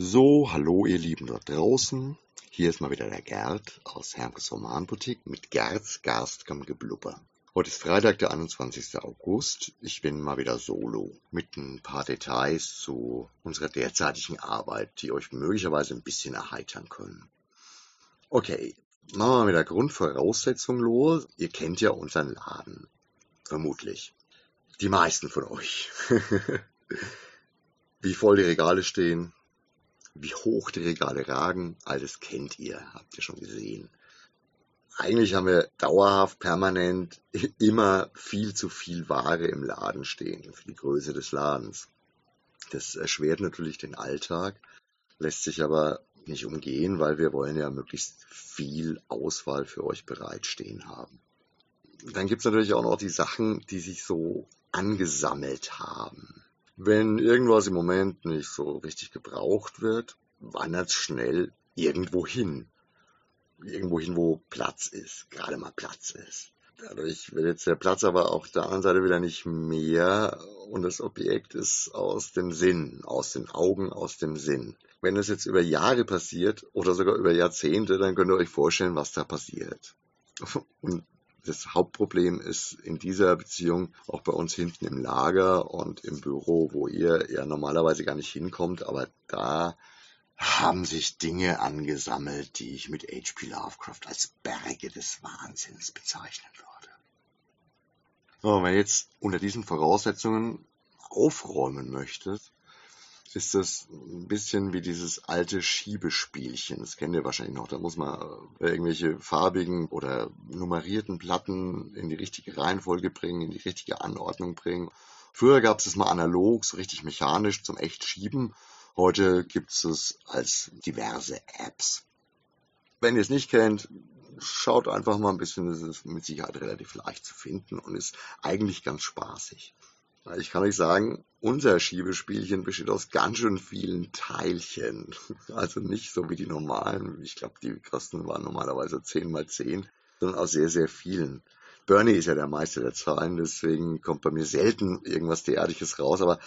So, hallo ihr Lieben dort draußen. Hier ist mal wieder der Gerd aus Hermkes Romanboutique mit Gerds Garstigem Geblubber. Heute ist Freitag, der 21. August. Ich bin mal wieder solo mit ein paar Details zu unserer derzeitigen Arbeit, die euch möglicherweise ein bisschen erheitern können. Okay, machen wir mit der Grundvoraussetzung los. Ihr kennt ja unseren Laden. Vermutlich. Die meisten von euch. Wie voll die Regale stehen, wie hoch die Regale ragen, alles kennt ihr, habt ihr schon gesehen. Eigentlich haben wir dauerhaft, permanent, immer viel zu viel Ware im Laden stehen, für die Größe des Ladens. Das erschwert natürlich den Alltag, lässt sich aber nicht umgehen, weil wir wollen ja möglichst viel Auswahl für euch bereitstehen haben. Dann gibt's natürlich auch noch die Sachen, die sich so angesammelt haben. Wenn irgendwas im Moment nicht so richtig gebraucht wird, wandert es schnell irgendwo hin. Irgendwo hin, wo Platz ist, gerade mal Platz ist. Dadurch wird jetzt der Platz aber auf der anderen Seite wieder nicht mehr und das Objekt ist aus dem Sinn, aus den Augen, aus dem Sinn. Wenn das jetzt über Jahre passiert oder sogar über Jahrzehnte, dann könnt ihr euch vorstellen, was da passiert. Und das Hauptproblem ist in dieser Beziehung auch bei uns hinten im Lager und im Büro, wo ihr ja normalerweise gar nicht hinkommt, aber da haben sich Dinge angesammelt, die ich mit H.P. Lovecraft als Berge des Wahnsinns bezeichnen würde. So, wenn ihr jetzt unter diesen Voraussetzungen aufräumen möchtet, ist das ein bisschen wie dieses alte Schiebespielchen. Das kennt ihr wahrscheinlich noch. Da muss man äh, irgendwelche farbigen oder nummerierten Platten in die richtige Reihenfolge bringen, in die richtige Anordnung bringen. Früher gab es das mal analog, so richtig mechanisch zum echt Schieben. Heute gibt es als diverse Apps. Wenn ihr es nicht kennt, schaut einfach mal ein bisschen, das ist mit Sicherheit relativ leicht zu finden und ist eigentlich ganz spaßig. Ich kann euch sagen, unser Schiebespielchen besteht aus ganz schön vielen Teilchen. Also nicht so wie die normalen. Ich glaube, die Kosten waren normalerweise 10 mal 10, sondern aus sehr, sehr vielen. Bernie ist ja der Meister der Zahlen, deswegen kommt bei mir selten irgendwas derartiges raus, aber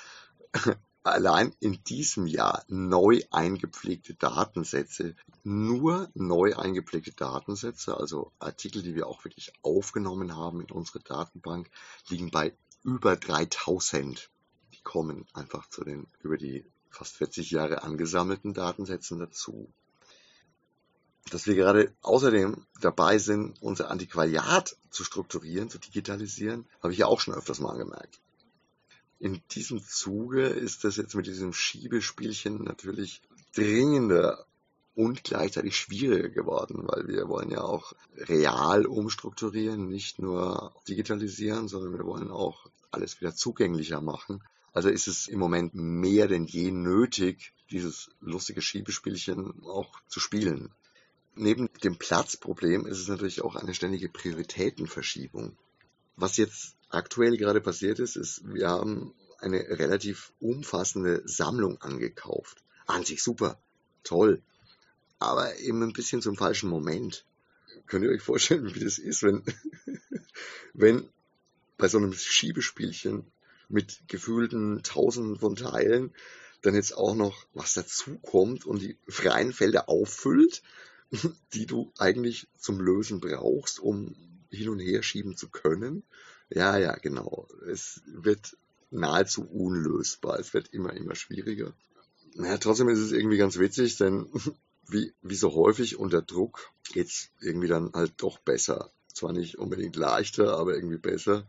allein in diesem Jahr neu eingepflegte Datensätze, nur neu eingepflegte Datensätze, also Artikel, die wir auch wirklich aufgenommen haben in unsere Datenbank, liegen bei über 3000. Die kommen einfach zu den über die fast 40 Jahre angesammelten Datensätzen dazu. Dass wir gerade außerdem dabei sind, unser Antiquariat zu strukturieren, zu digitalisieren, habe ich ja auch schon öfters mal angemerkt. In diesem Zuge ist das jetzt mit diesem Schiebespielchen natürlich dringender und gleichzeitig schwieriger geworden, weil wir wollen ja auch real umstrukturieren, nicht nur digitalisieren, sondern wir wollen auch alles wieder zugänglicher machen. Also ist es im Moment mehr denn je nötig, dieses lustige Schiebespielchen auch zu spielen. Neben dem Platzproblem ist es natürlich auch eine ständige Prioritätenverschiebung. Was jetzt aktuell gerade passiert ist, ist, wir haben eine relativ umfassende Sammlung angekauft. An sich super, toll, aber eben ein bisschen zum falschen Moment. Könnt ihr euch vorstellen, wie das ist, wenn, wenn bei so einem Schiebespielchen mit gefühlten Tausenden von Teilen dann jetzt auch noch was dazukommt und die freien Felder auffüllt, die du eigentlich zum Lösen brauchst, um hin und her schieben zu können. Ja, ja, genau. Es wird nahezu unlösbar. Es wird immer, immer schwieriger. Naja, trotzdem ist es irgendwie ganz witzig, denn wie, wie so häufig unter Druck geht's irgendwie dann halt doch besser. Zwar nicht unbedingt leichter, aber irgendwie besser.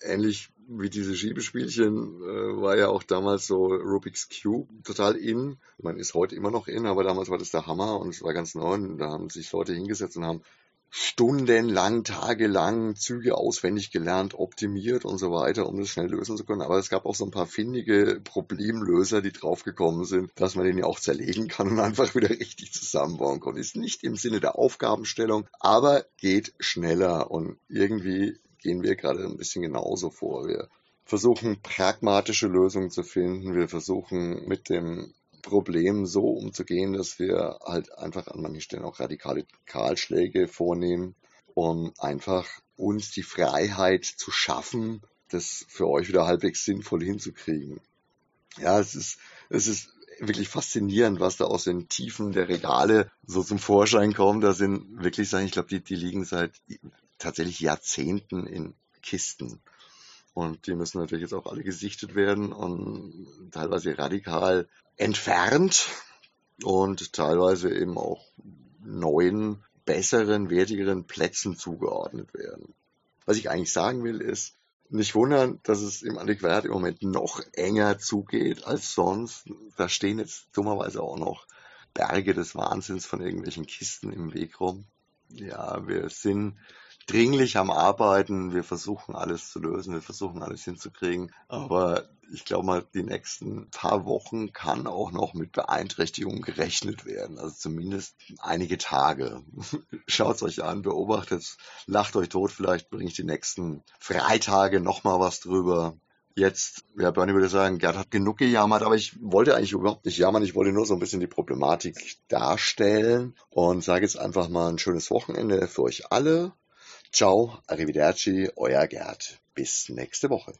Ähnlich wie diese Schiebespielchen äh, war ja auch damals so Rubik's Cube total in. Man ist heute immer noch in, aber damals war das der Hammer und es war ganz neu. Und da haben sich Leute hingesetzt und haben stundenlang, tagelang Züge auswendig gelernt, optimiert und so weiter, um das schnell lösen zu können. Aber es gab auch so ein paar findige Problemlöser, die draufgekommen sind, dass man den ja auch zerlegen kann und einfach wieder richtig zusammenbauen kann. Ist nicht im Sinne der Aufgabenstellung, aber geht schneller und irgendwie gehen wir gerade ein bisschen genauso vor. Wir versuchen pragmatische Lösungen zu finden. Wir versuchen mit dem Problem so umzugehen, dass wir halt einfach an manchen Stellen auch radikale Kahlschläge vornehmen, um einfach uns die Freiheit zu schaffen, das für euch wieder halbwegs sinnvoll hinzukriegen. Ja, es ist, es ist wirklich faszinierend, was da aus den Tiefen der Regale so zum Vorschein kommt. Da sind wirklich Sachen, ich glaube, die, die liegen seit tatsächlich Jahrzehnten in Kisten. Und die müssen natürlich jetzt auch alle gesichtet werden und teilweise radikal entfernt und teilweise eben auch neuen, besseren, wertigeren Plätzen zugeordnet werden. Was ich eigentlich sagen will, ist, nicht wundern, dass es im Antiquariat im Moment noch enger zugeht als sonst. Da stehen jetzt dummerweise auch noch Berge des Wahnsinns von irgendwelchen Kisten im Weg rum. Ja, wir sind dringlich am Arbeiten. Wir versuchen alles zu lösen, wir versuchen alles hinzukriegen. Aber ich glaube mal, die nächsten paar Wochen kann auch noch mit Beeinträchtigungen gerechnet werden. Also zumindest einige Tage. Schaut es euch an, beobachtet, lacht euch tot. Vielleicht bringe ich die nächsten Freitage nochmal was drüber. Jetzt, ja, Bernie würde sagen, Gerd hat genug gejammert, aber ich wollte eigentlich überhaupt nicht jammern. Ich wollte nur so ein bisschen die Problematik darstellen und sage jetzt einfach mal ein schönes Wochenende für euch alle. Ciao, arrivederci, euer Gerd. Bis nächste Woche.